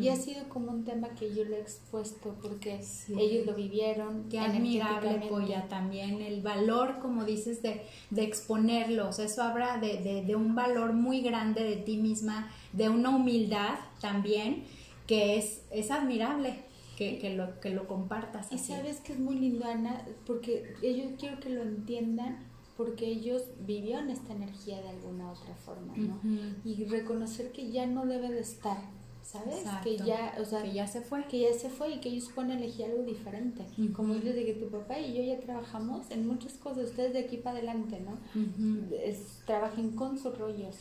Y ha sido como un tema que yo le he expuesto porque ellos lo vivieron. Qué admirable, Polla, también el valor, como dices, de, de exponerlos. Eso habla de, de, de, un valor muy grande de ti misma, de una humildad también, que es, es admirable. Que, que, lo, que lo compartas. Y sabes que es muy lindo, Ana, porque ellos quiero que lo entiendan porque ellos vivieron esta energía de alguna otra forma, ¿no? Y reconocer que ya no debe de estar, ¿sabes? Que ya, o sea, que ya se fue. Que ya se fue y que ellos pueden elegir algo diferente. Como yo dije, tu papá y yo ya trabajamos en muchas cosas, ustedes de aquí para adelante, ¿no? trabajen con sus rollos.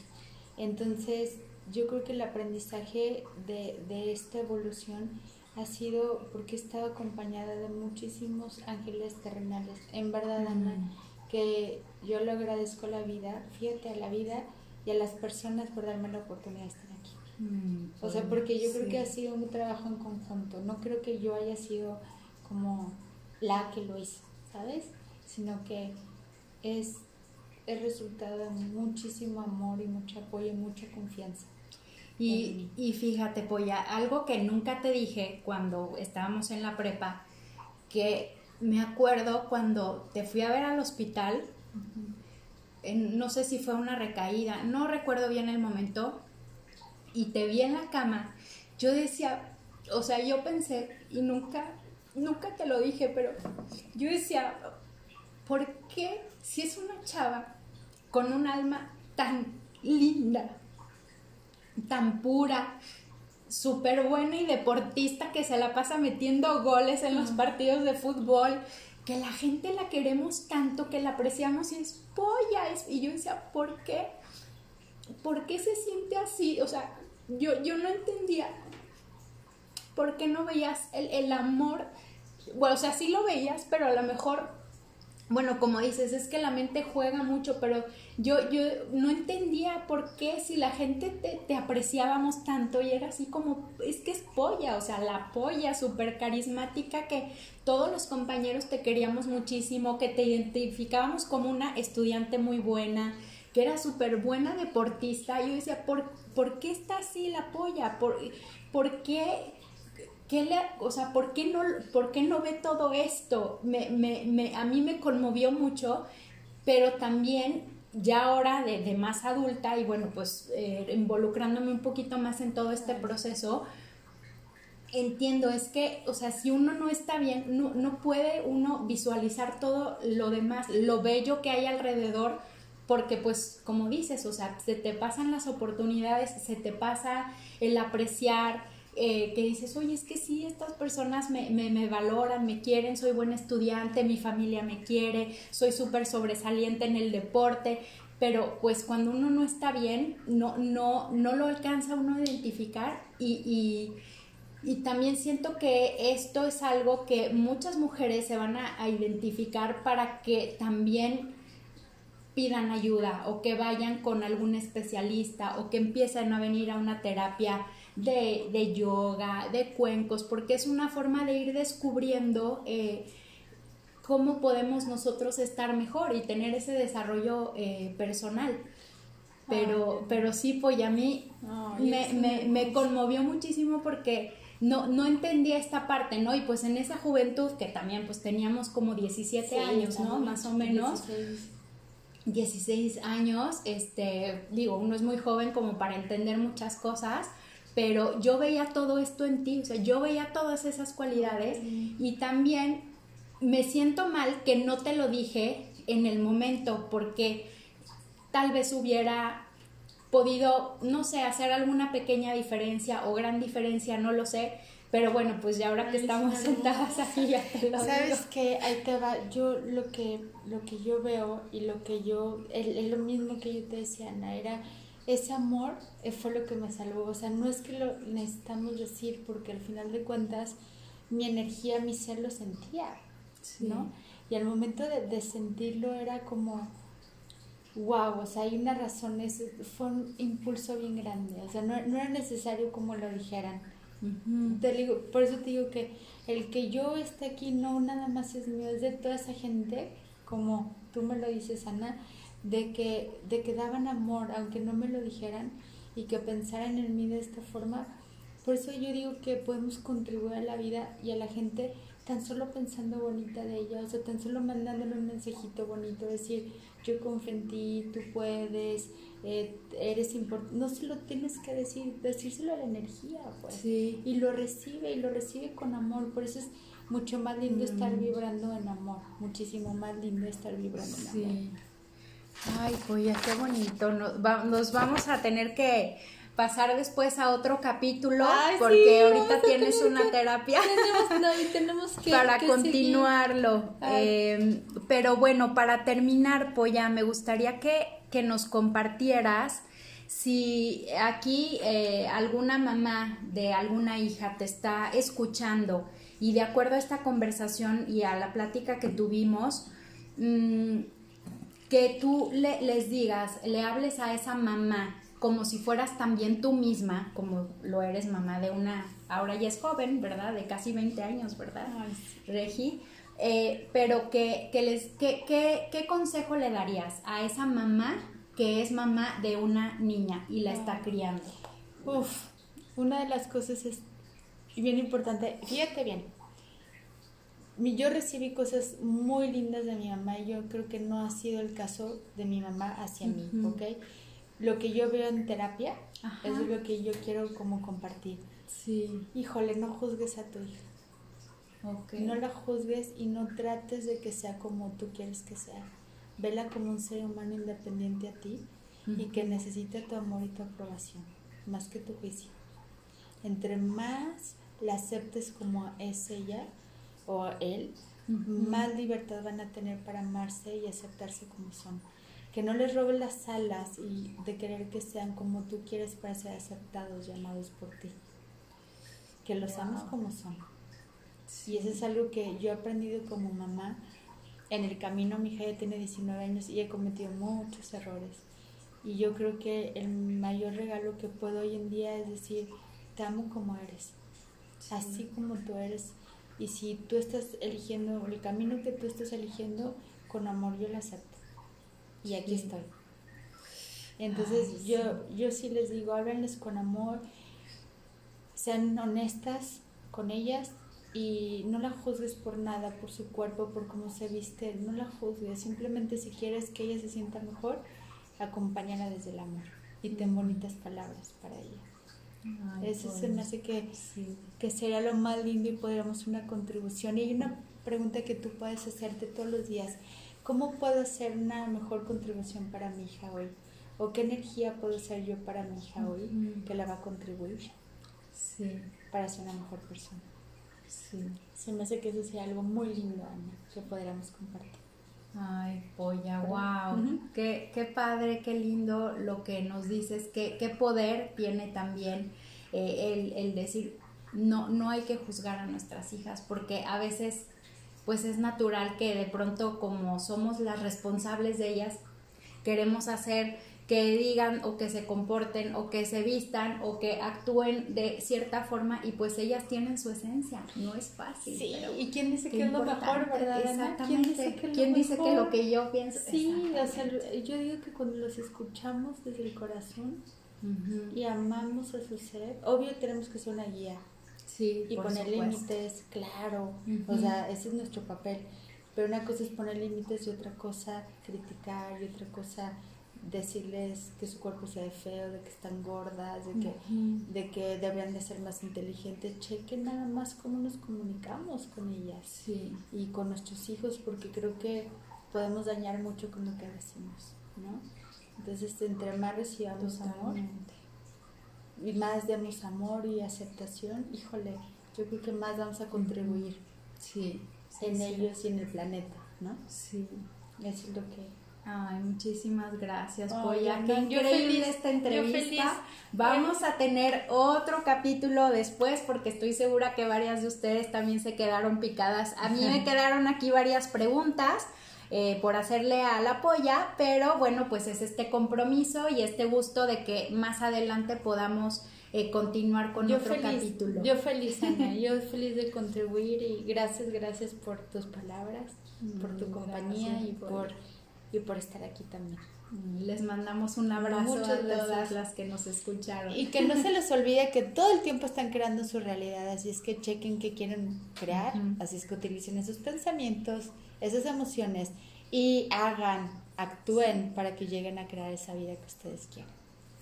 Entonces, yo creo que el aprendizaje de, de esta evolución ha sido porque he estado acompañada de muchísimos ángeles terrenales. En verdad, Ana, que yo le agradezco la vida, fíjate a la vida y a las personas por darme la oportunidad de estar Mm, o sea, porque yo creo que ha sido un trabajo en conjunto. No creo que yo haya sido como la que lo hizo, ¿sabes? Sino que es el resultado de muchísimo amor y mucho apoyo y mucha confianza. Y, y fíjate, Polla, algo que nunca te dije cuando estábamos en la prepa, que me acuerdo cuando te fui a ver al hospital, no sé si fue una recaída, no recuerdo bien el momento, y te vi en la cama, yo decía, o sea, yo pensé, y nunca, nunca te lo dije, pero yo decía, ¿por qué si es una chava con un alma tan linda, tan pura, súper buena y deportista que se la pasa metiendo goles en los partidos de fútbol, que la gente la queremos tanto, que la apreciamos y es polla. y yo decía, ¿por qué? ¿Por qué se siente así? O sea, yo, yo no entendía por qué no veías el, el amor. Bueno, o sea, sí lo veías, pero a lo mejor bueno, como dices, es que la mente juega mucho, pero yo, yo no entendía por qué si la gente te, te, apreciábamos tanto y era así como, es que es polla, o sea, la polla súper carismática que todos los compañeros te queríamos muchísimo, que te identificábamos como una estudiante muy buena, que era súper buena deportista. Y yo decía, ¿por, ¿por qué está así la polla? ¿Por, por qué? ¿Qué le, o sea, ¿por qué, no, ¿por qué no ve todo esto? Me, me, me, a mí me conmovió mucho, pero también ya ahora de, de más adulta y bueno, pues eh, involucrándome un poquito más en todo este proceso, entiendo, es que, o sea, si uno no está bien, no, no puede uno visualizar todo lo demás, lo bello que hay alrededor, porque pues como dices, o sea, se te pasan las oportunidades, se te pasa el apreciar, eh, que dices, oye, es que sí, estas personas me, me, valoran, me quieren, soy buen estudiante, mi familia me quiere, soy súper sobresaliente en el deporte, pero pues cuando uno no está bien, no, no, no lo alcanza uno a identificar y, y, y también siento que esto es algo que muchas mujeres se van a, a identificar para que también pidan ayuda o que vayan con algún especialista o que empiecen a venir a una terapia de, de yoga, de cuencos, porque es una forma de ir descubriendo eh, cómo podemos nosotros estar mejor y tener ese desarrollo eh, personal. Pero, pero sí, pues a mí me, me, me, conmovió muchísimo porque no, no entendía esta parte, ¿no? Y pues en esa juventud que también pues teníamos como 17 años, ¿no? Más o menos. 16 años, este, digo, uno es muy joven como para entender muchas cosas, pero yo veía todo esto en ti, o sea, yo veía todas esas cualidades y también me siento mal que no te lo dije en el momento porque tal vez hubiera podido, no sé, hacer alguna pequeña diferencia o gran diferencia, no lo sé, pero bueno, pues ya ahora que estamos sentadas aquí ya te lo ¿Sabes qué? Ahí te va. Yo lo que, lo que yo veo y lo que yo... Es lo mismo que yo te decía, Ana. Era ese amor eh, fue lo que me salvó. O sea, no es que lo necesitamos decir porque al final de cuentas mi energía, mi ser lo sentía, ¿no? Y al momento de, de sentirlo era como wow, o sea, hay una razón, es, fue un impulso bien grande, o sea, no, no era necesario como lo dijeran. te digo, por eso te digo que el que yo esté aquí no nada más es mío, es de toda esa gente, como tú me lo dices, Ana, de que, de que daban amor, aunque no me lo dijeran, y que pensaran en mí de esta forma. Por eso yo digo que podemos contribuir a la vida y a la gente tan solo pensando bonita de ella, o sea, tan solo mandándole un mensajito bonito, decir, yo confío en ti, tú puedes, eh, eres importante, no se lo tienes que decir, decírselo a la energía, pues, y lo recibe, y lo recibe con amor, por eso es mucho más lindo estar mm. vibrando en amor, muchísimo más lindo estar vibrando en amor. Ay, Poya, qué bonito. Nos, nos, vamos a tener que pasar después a otro capítulo porque ahorita tienes una terapia tenemos, que, para continuarlo. Em, pero bueno, para terminar, Poya, me gustaría que, que nos compartieras si aquí eh, alguna mamá de alguna hija te está escuchando y de acuerdo a esta conversación y a la plática que tuvimos, mmm, que tú le, les digas, le hables a esa mamá como si fueras también tú misma, como lo eres mamá de una, ahora ya es joven, ¿verdad? De casi 20 años, ¿verdad? Regi. Eh, pero que, les, que, ¿qué consejo le darías a esa mamá que es mamá de una niña y la está criando? Uf, una de las cosas es bien importante, fíjate bien, yo recibí cosas muy lindas de mi mamá y yo creo que no ha sido el caso de mi mamá hacia mí, ¿ok? Lo que yo veo en terapia es lo que yo quiero como compartir. Sí. Híjole, no juzgues a tu hija. Okay. No la juzgues y no trates de que sea como tú quieres que sea. Vela como un ser humano independiente a ti y que necesita tu amor y tu aprobación, más que tu juicio. Entre más la aceptes como es ella, o él, más libertad van a tener para amarse y aceptarse como son. Que no les robe las alas y de querer que sean como tú quieres para ser aceptados, llamados por ti. Que los ames como son. Y eso es algo que yo he aprendido como mamá. En el camino mi hija ya tiene 19 años y he cometido muchos errores. Y yo creo que el mayor regalo que puedo hoy en día es decir, te amo como eres. Así como tú eres y si tú estás eligiendo el camino que tú estás eligiendo, con amor yo lo acepto. Y aquí estoy. Entonces yo, yo sí les digo, háblenles con amor, sean honestas con ellas y no la juzgues por nada, por su cuerpo, por cómo se viste, no la juzgues, simplemente si quieres que ella se sienta mejor, acompáñala desde el amor y ten bonitas palabras para ella. Eso se me hace que, que sería lo más lindo y podríamos una contribución. Y hay una pregunta que tú puedes hacerte todos los días. ¿Cómo puedo hacer una mejor contribución para mi hija hoy? ¿O qué energía puedo hacer yo para mi hija hoy que la va a contribuir? Sí. Para ser una mejor persona. Sí. Se me hace que eso sea algo muy lindo, Ana, que podríamos compartir. Ay, polla, wow. qué, qué, padre, qué lindo lo que nos dices, qué, qué poder tiene también eh, el, el, decir, no, no hay que juzgar a nuestras hijas, porque a veces pues es natural que de pronto como somos las responsables de ellas, queremos hacer que digan o que se comporten o que se vistan o que actúen de cierta forma y pues ellas tienen su esencia, no es fácil. Sí, y quién dice que es lo mejor, ¿verdad? Exactamente. ¿Quién dice que, lo, que yo pienso? Sí, o sea, yo digo que cuando los escuchamos desde el corazón y amamos a su ser, obvio tenemos que ser una guía. Sí, y poner límites, claro, o sea, ese es nuestro papel. Pero una cosa es poner límites y otra cosa criticar y otra cosa decirles que su cuerpo se ve feo, de que están gordas, de que, de que deberían de ser más inteligentes, chequen nada más cómo nos comunicamos con ellas y con nuestros hijos, porque creo que podemos dañar mucho con lo que decimos, ¿no? Entonces, entre más recibamos amor y más demos amor y aceptación, híjole, yo creo que más vamos a contribuir sí, en ellos y en el planeta, ¿no? Sí. Eso es lo que Ay, muchísimas gracias, Poya. Qué increíble esta entrevista. Vamos a tener otro capítulo después porque estoy segura que varias de ustedes también se quedaron picadas. A mí me quedaron aquí varias preguntas. eh, por hacerle a la polla, pero bueno, pues es este compromiso y este gusto de que más adelante podamos eh, continuar con otro capítulo. Yo feliz, Ana, yo feliz de contribuir y gracias, gracias por tus palabras, por tu mm, compañía y por, y por estar aquí también. Les mandamos un abrazo a todas las que nos escucharon. Y que no se les olvide que todo el tiempo están creando su realidad, así es que chequen qué quieren crear, así es que utilicen esos pensamientos, esas emociones y hagan, actúen para que lleguen a crear esa vida que ustedes quieren.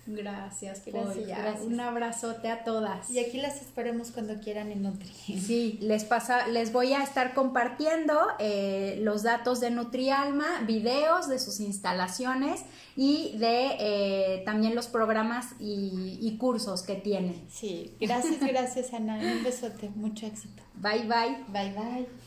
Gracias, gracias, Un abrazote a todas. Y aquí las esperemos cuando quieran en Nutri. Sí, les pasa, les voy a estar compartiendo eh, los datos de NutriAlma, videos de sus instalaciones y de eh, también los programas y, y, cursos que tienen. Sí, gracias, gracias Ana. Un besote, mucho éxito. Bye bye. Bye bye.